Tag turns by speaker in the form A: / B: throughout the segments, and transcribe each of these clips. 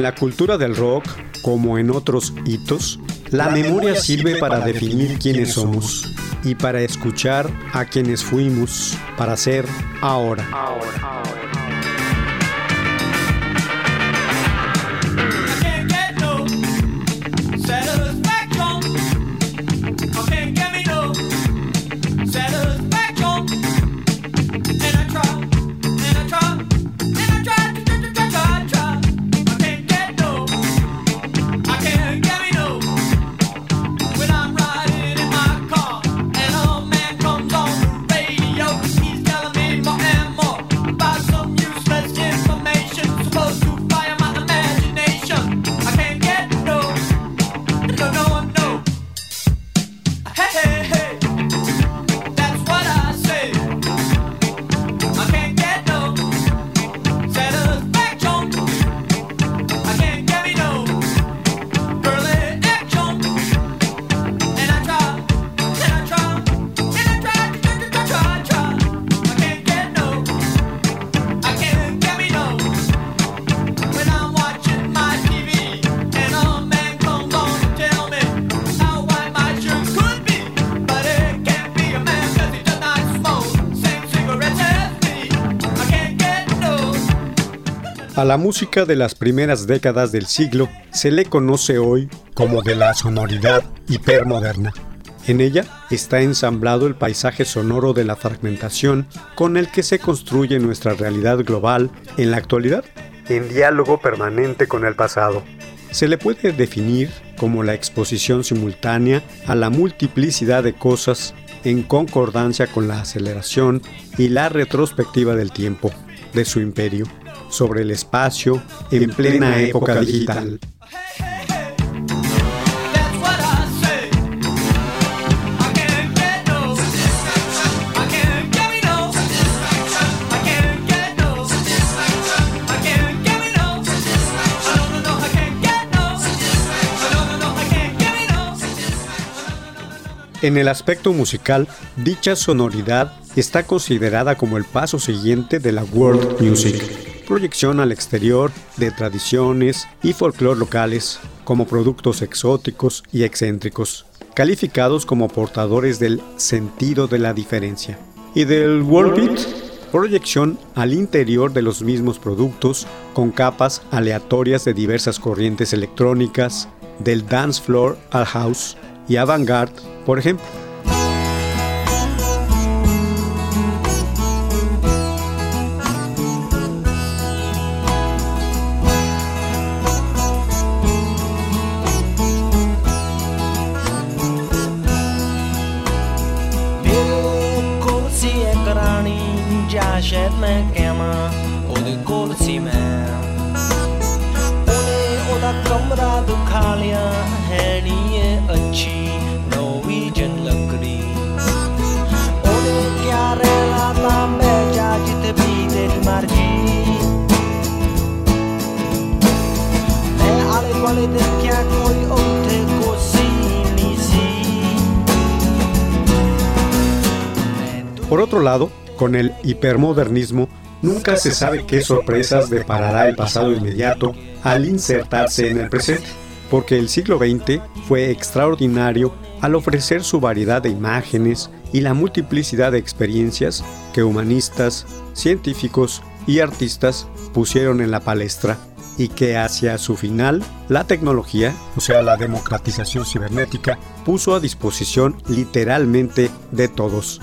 A: En la cultura del rock, como en otros hitos, la, memoria sirve para definir quiénes somos y para escuchar a quienes fuimos para ser ahora. A la música de las primeras décadas del siglo se le conoce hoy como de la sonoridad hipermoderna. En ella está ensamblado el paisaje sonoro de la fragmentación con el que se construye nuestra realidad global en la actualidad, en diálogo permanente con el pasado. Se le puede definir como la exposición simultánea a la multiplicidad de cosas en concordancia con la aceleración y la retrospectiva del tiempo de su imperio sobre el espacio en plena época digital. En el aspecto musical, dicha sonoridad está considerada como el paso siguiente de la world music proyección al exterior de tradiciones y folclore locales como productos exóticos y excéntricos, calificados como portadores del sentido de la diferencia. Y del world beat, proyección al interior de los mismos productos con capas aleatorias de diversas corrientes electrónicas, del dance floor al house y avant-garde, por ejemplo.
B: יושב מקמה עוד קורצימה उन्हें ओदा कमरा दुखा लिया है नी ये अच्छी नोवीजन लकड़ी उन्हें क्या रहता मैं जा जित भी तेरी मर्ज़ी मैं आले वाले देख क्या कोई उठे
A: Por otro lado, con el hipermodernismo, nunca se sabe qué sorpresas deparará el pasado inmediato al insertarse en el presente, porque el siglo XX fue extraordinario al ofrecer su variedad de imágenes y la multiplicidad de experiencias que humanistas, científicos y artistas pusieron en la palestra y que hacia su final la tecnología, o sea la democratización cibernética, puso a disposición literalmente de todos.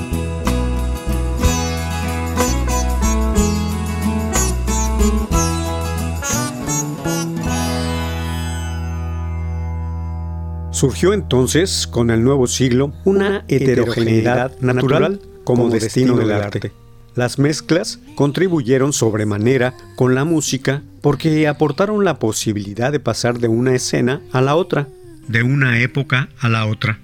A: Surgió entonces, con el nuevo siglo, una heterogeneidad natural como destino del arte. Las mezclas contribuyeron sobremanera con la música porque aportaron la posibilidad de pasar de una escena a la otra, de una época a la otra,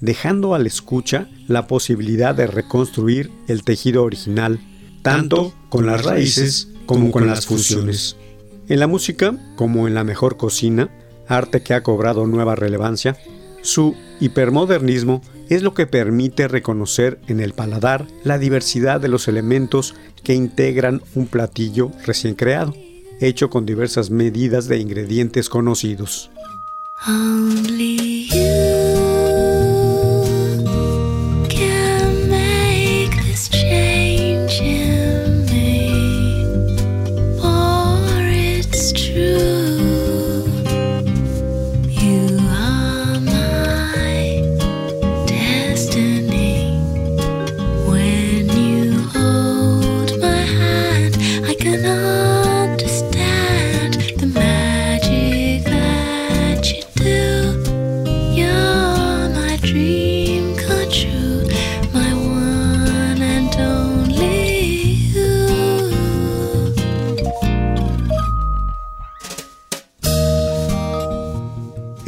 A: dejando al escucha la posibilidad de reconstruir el tejido original, tanto con las raíces como con las fusiones. En la música, como en la mejor cocina, arte que ha cobrado nueva relevancia, su hipermodernismo es lo que permite reconocer en el paladar la diversidad de los elementos que integran un platillo recién creado, hecho con diversas medidas de ingredientes conocidos.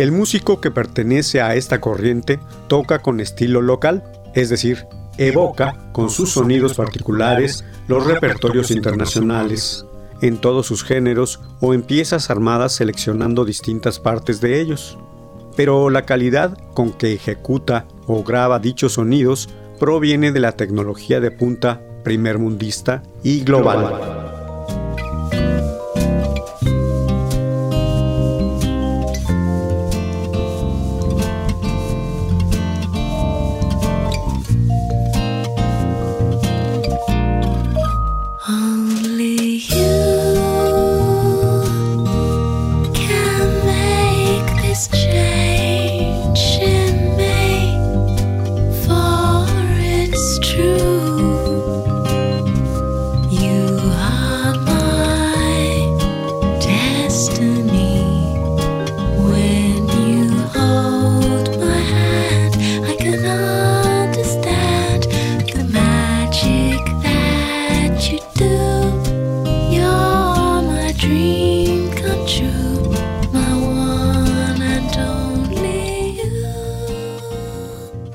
A: El músico que pertenece a esta corriente toca con estilo local, es decir, evoca con sus sonidos particulares los repertorios internacionales, en todos sus géneros o en piezas armadas seleccionando distintas partes de ellos. Pero la calidad con que ejecuta o graba dichos sonidos proviene de la tecnología de punta primermundista y global. only you.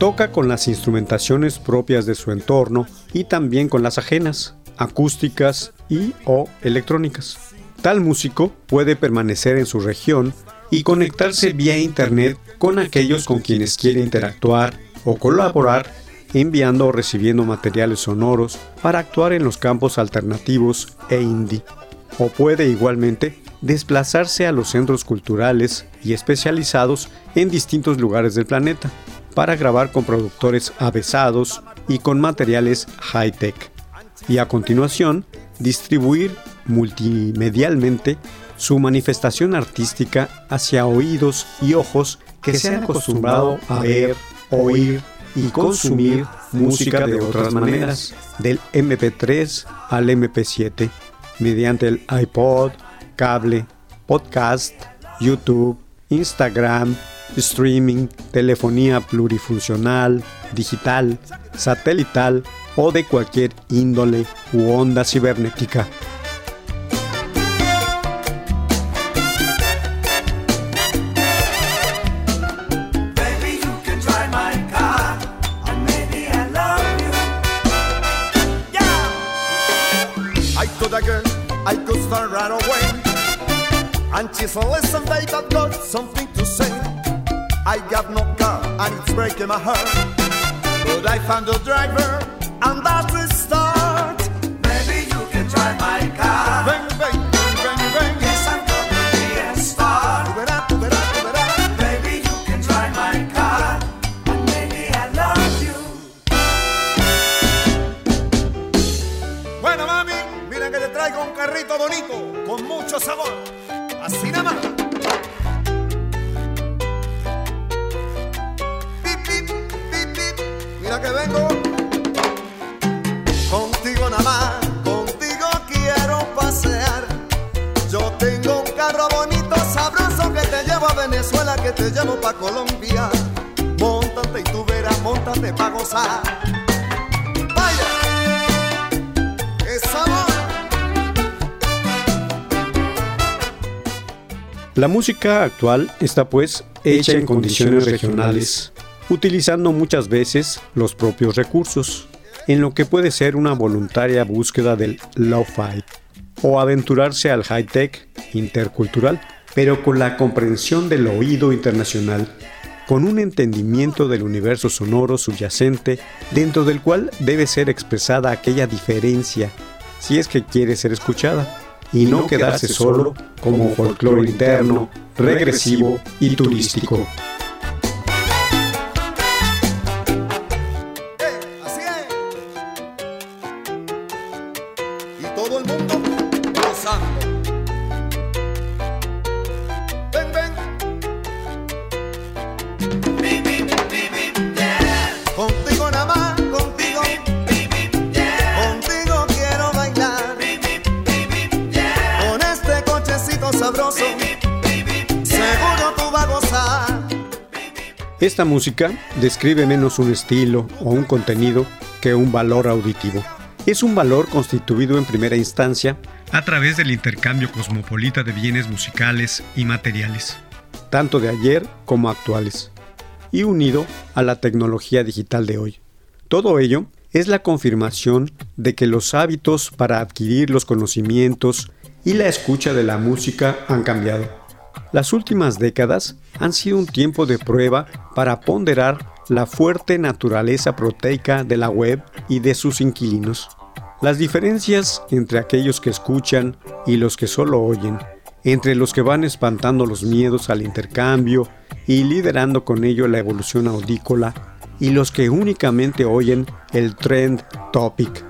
A: Toca con las instrumentaciones propias de su entorno y también con las ajenas, acústicas y o electrónicas. Tal músico puede permanecer en su región y conectarse vía internet con aquellos con quienes quiere interactuar o colaborar enviando o recibiendo materiales sonoros para actuar en los campos alternativos e indie. O puede igualmente desplazarse a los centros culturales y especializados en distintos lugares del planeta para grabar con productores avesados y con materiales high-tech. Y a continuación, distribuir multimedialmente su manifestación artística hacia oídos y ojos que se han acostumbrado a ver, oír y consumir música de otras maneras, del MP3 al MP7, mediante el iPod, cable, podcast, YouTube, Instagram, streaming, telefonía plurifuncional, digital, satelital o de cualquier índole u onda cibernética.
C: And she's a listen, I've got something to say. I got no car and it's breaking my heart. But I found a driver and that's the start.
D: Maybe you can drive my car.
C: Bang, bang, bang, bang, bang.
D: Yes, I'm gonna be a star. Maybe you can drive my car. And maybe I love you.
C: Bueno, mami, mira que te traigo un carrito bonito, con mucho sabor. Contigo nada más, contigo quiero pasear. Yo tengo un carro bonito, sabroso que te llevo a Venezuela, que te llevo pa' Colombia. Móntate y tú verás, móntate pa' gozar. Vaya, qué sabor.
A: La música actual está pues hecha en condiciones regionales, utilizando muchas veces los propios recursos, en lo que puede ser una voluntaria búsqueda del lo-fi o aventurarse al high-tech intercultural, pero con la comprensión del oído internacional, con un entendimiento del universo sonoro subyacente dentro del cual debe ser expresada aquella diferencia, si es que quiere ser escuchada y no quedarse solo como folclore interno, regresivo y turístico. Esta música describe menos un estilo o un contenido que un valor auditivo. Es un valor constituido en primera instancia a través del intercambio cosmopolita de bienes musicales y materiales, tanto de ayer como actuales, y unido a la tecnología digital de hoy. Todo ello es la confirmación de que los hábitos para adquirir los conocimientos y la escucha de la música han cambiado. Las últimas décadas han sido un tiempo de prueba para ponderar la fuerte naturaleza proteica de la web y de sus inquilinos. Las diferencias entre aquellos que escuchan y los que solo oyen, entre los que van espantando los miedos al intercambio y liderando con ello la evolución audícola, y los que únicamente oyen el trend topic.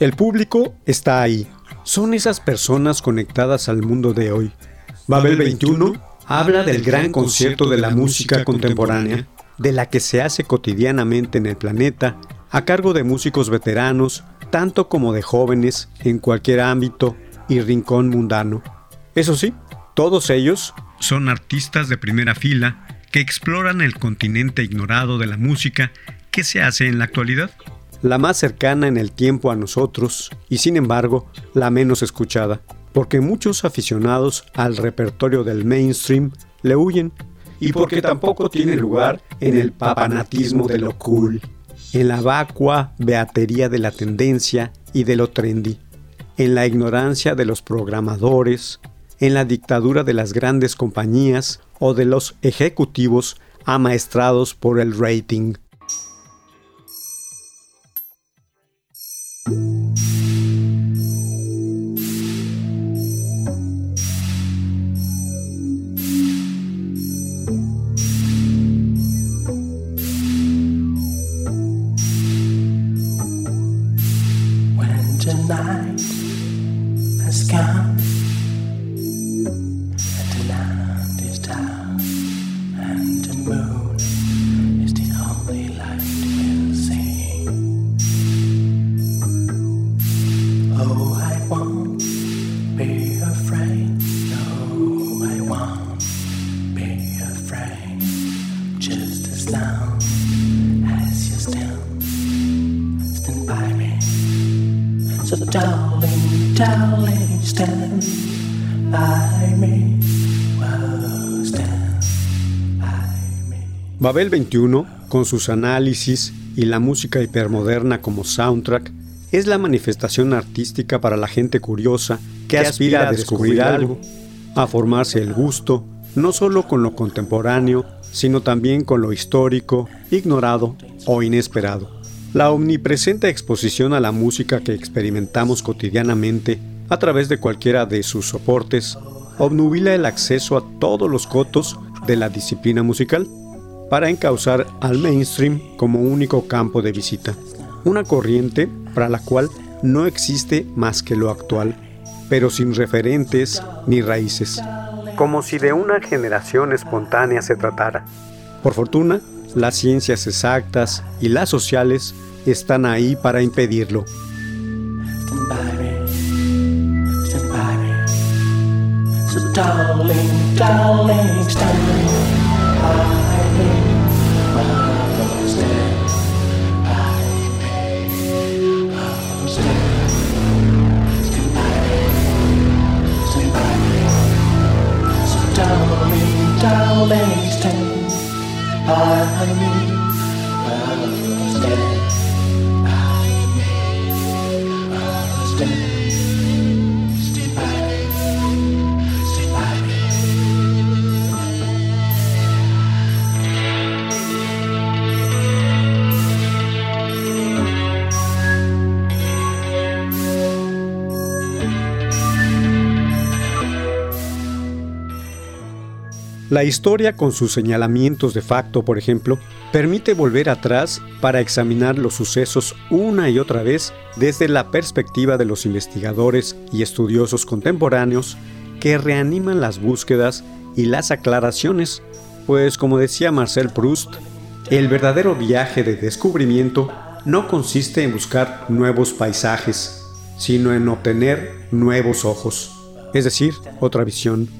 A: El público está ahí. Son esas personas conectadas al mundo de hoy. Babel 21 habla del gran concierto de la música contemporánea, de la que se hace cotidianamente en el planeta, a cargo de músicos veteranos, tanto como de jóvenes en cualquier ámbito y rincón mundano. Eso sí, todos ellos son artistas de primera fila que exploran el continente ignorado de la música que se hace en la actualidad. La más cercana en el tiempo a nosotros y sin embargo la menos escuchada, porque muchos aficionados al repertorio del mainstream le huyen y porque tampoco tiene lugar en el papanatismo de lo cool, en la vacua beatería de la tendencia y de lo trendy, en la ignorancia de los programadores, en la dictadura de las grandes compañías o de los ejecutivos amaestrados por el rating. tonight has come. Babel 21, con sus análisis y la música hipermoderna como soundtrack, es la manifestación artística para la gente curiosa que aspira a descubrir algo, a formarse el gusto, no solo con lo contemporáneo, sino también con lo histórico, ignorado o inesperado. La omnipresente exposición a la música que experimentamos cotidianamente a través de cualquiera de sus soportes obnubila el acceso a todos los cotos de la disciplina musical para encauzar al mainstream como único campo de visita. Una corriente para la cual no existe más que lo actual, pero sin referentes ni raíces. Como si de una generación espontánea se tratara. Por fortuna, las ciencias exactas y las sociales están ahí para impedirlo. down and stand by me. Well, stand. La historia con sus señalamientos de facto, por ejemplo, permite volver atrás para examinar los sucesos una y otra vez desde la perspectiva de los investigadores y estudiosos contemporáneos que reaniman las búsquedas y las aclaraciones, pues como decía Marcel Proust, el verdadero viaje de descubrimiento no consiste en buscar nuevos paisajes, sino en obtener nuevos ojos, es decir, otra visión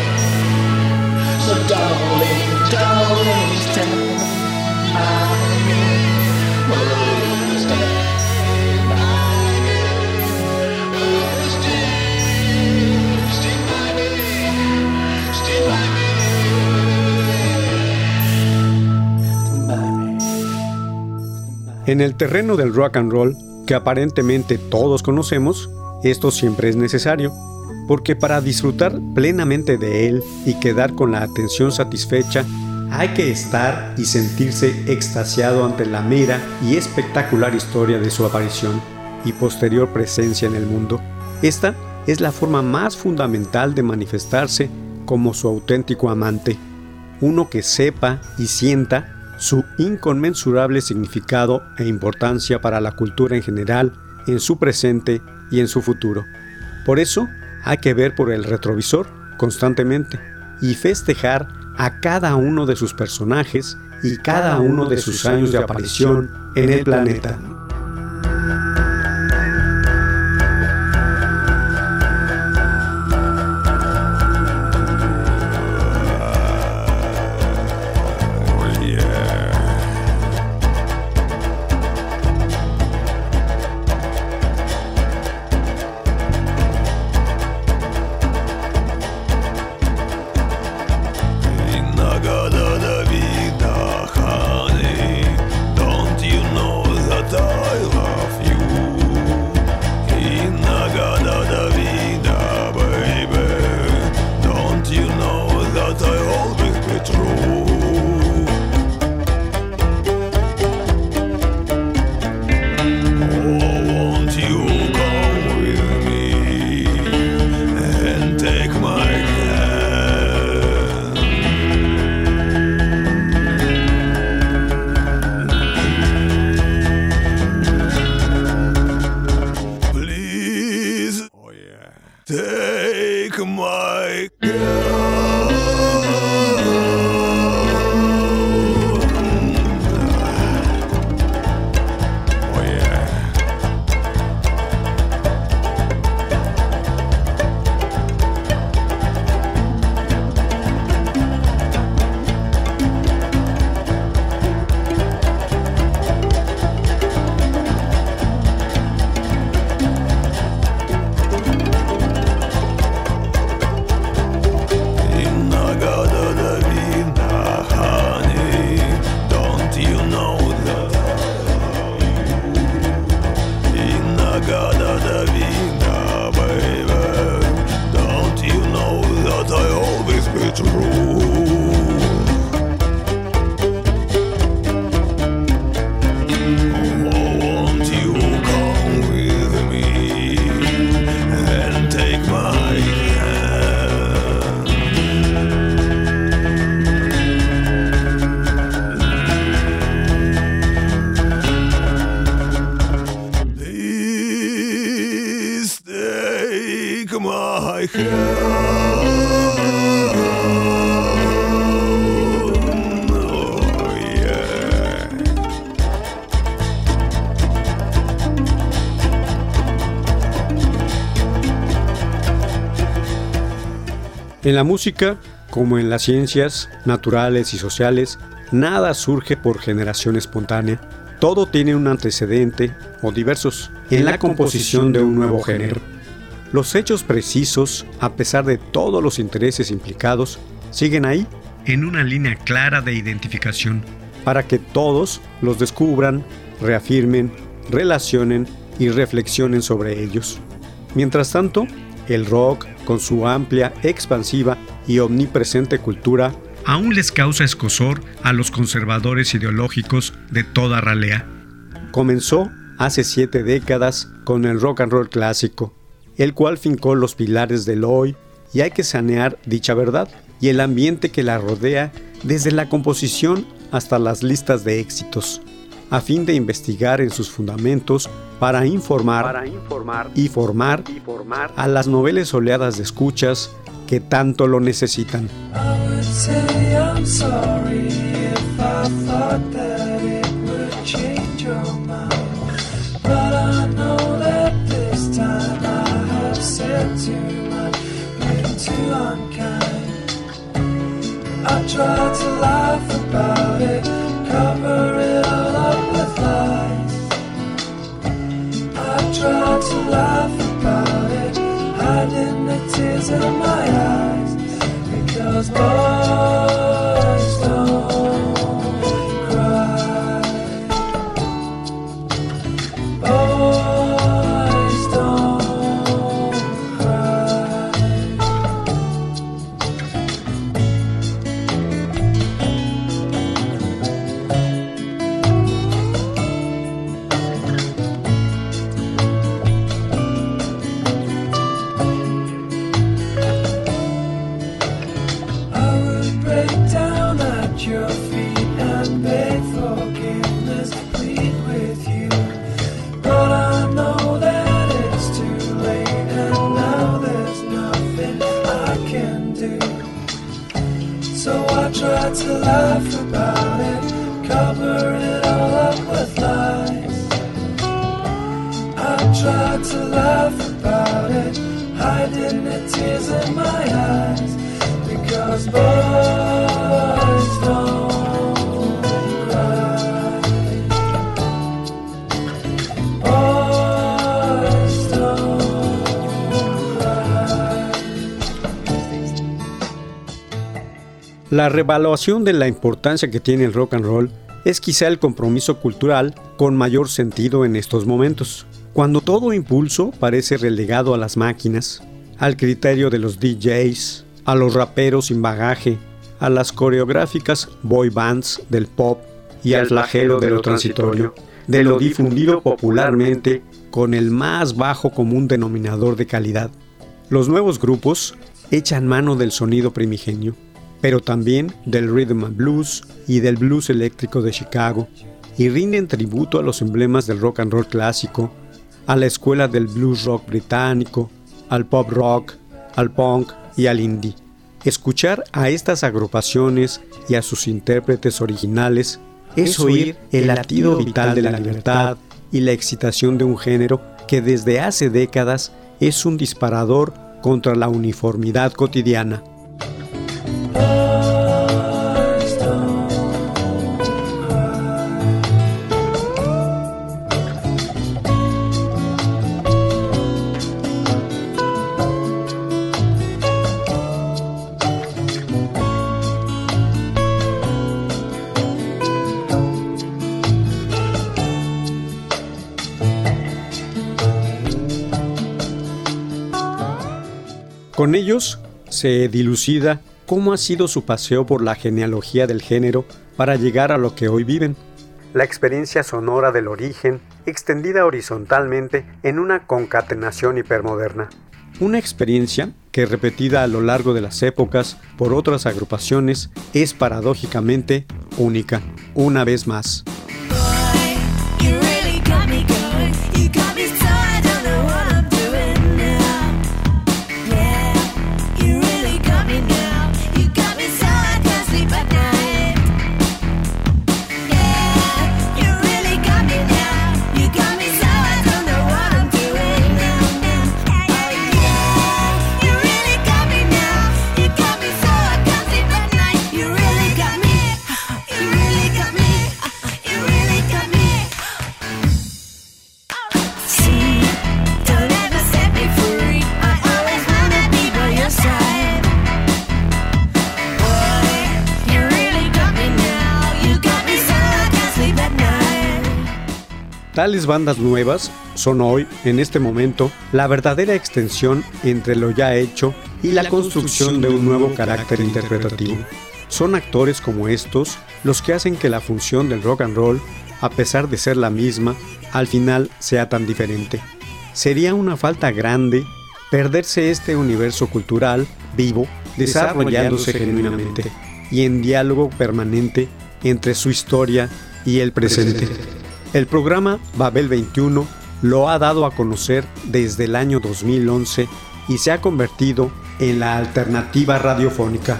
A: En el terreno del rock and roll, que aparentemente todos conocemos, esto siempre es necesario, porque para disfrutar plenamente de él y quedar con la atención satisfecha, hay que estar y sentirse extasiado ante la mera y espectacular historia de su aparición y posterior presencia en el mundo. Esta es la forma más fundamental de manifestarse como su auténtico amante, uno que sepa y sienta su inconmensurable significado e importancia para la cultura en general, en su presente y en su futuro. Por eso hay que ver por el retrovisor constantemente y festejar a cada uno de sus personajes y cada uno de sus años de aparición en el planeta. En la música, como en las ciencias naturales y sociales, nada surge por generación espontánea. Todo tiene un antecedente o diversos en la composición de un nuevo género. Los hechos precisos, a pesar de todos los intereses implicados, siguen ahí en una línea clara de identificación para que todos los descubran, reafirmen, relacionen y reflexionen sobre ellos. Mientras tanto, el rock, con su amplia, expansiva y omnipresente cultura, aún les causa escosor a los conservadores ideológicos de toda ralea. Comenzó hace siete décadas con el rock and roll clásico, el cual fincó los pilares del hoy y hay que sanear dicha verdad y el ambiente que la rodea desde la composición hasta las listas de éxitos a fin de investigar en sus fundamentos para informar, y, formar a las noveles oleadas de escuchas que tanto lo necesitan. cover it all up with lies. I tried
D: to laugh about it, hiding the tears in my eyes. Because boys don't.
A: La revaluación de la importancia que tiene el rock and roll es quizá el compromiso cultural con mayor sentido en estos momentos, cuando todo impulso parece relegado a las máquinas, al criterio de los DJs, a los raperos sin bagaje, a las coreográficas boy bands del pop y al flagelo de lo transitorio, de lo difundido popularmente con el más bajo común denominador de calidad. Los nuevos grupos echan mano del sonido primigenio, pero también del rhythm and blues y del blues eléctrico de Chicago, y rinden tributo a los emblemas del rock and roll clásico, a la escuela del blues rock británico, al pop rock, al punk y al indie. Escuchar a estas agrupaciones y a sus intérpretes originales es oír el latido vital de la libertad y la excitación de un género que desde hace décadas es un disparador contra la uniformidad cotidiana. Se dilucida cómo ha sido su paseo por la genealogía del género para llegar a lo que hoy viven. La experiencia sonora del origen, extendida horizontalmente en una concatenación hipermoderna. Una experiencia que repetida a lo largo de las épocas por otras agrupaciones es paradójicamente única, una vez más. Tales bandas nuevas son hoy, en este momento, la verdadera extensión entre lo ya hecho y la construcción de un nuevo carácter interpretativo. Son actores como estos los que hacen que la función del rock and roll, a pesar de ser la misma, al final sea tan diferente. Sería una falta grande perderse este universo cultural vivo, desarrollándose genuinamente y en diálogo permanente entre su historia y el presente. El programa Babel 21 lo ha dado a conocer desde el año 2011 y se ha convertido en la alternativa radiofónica.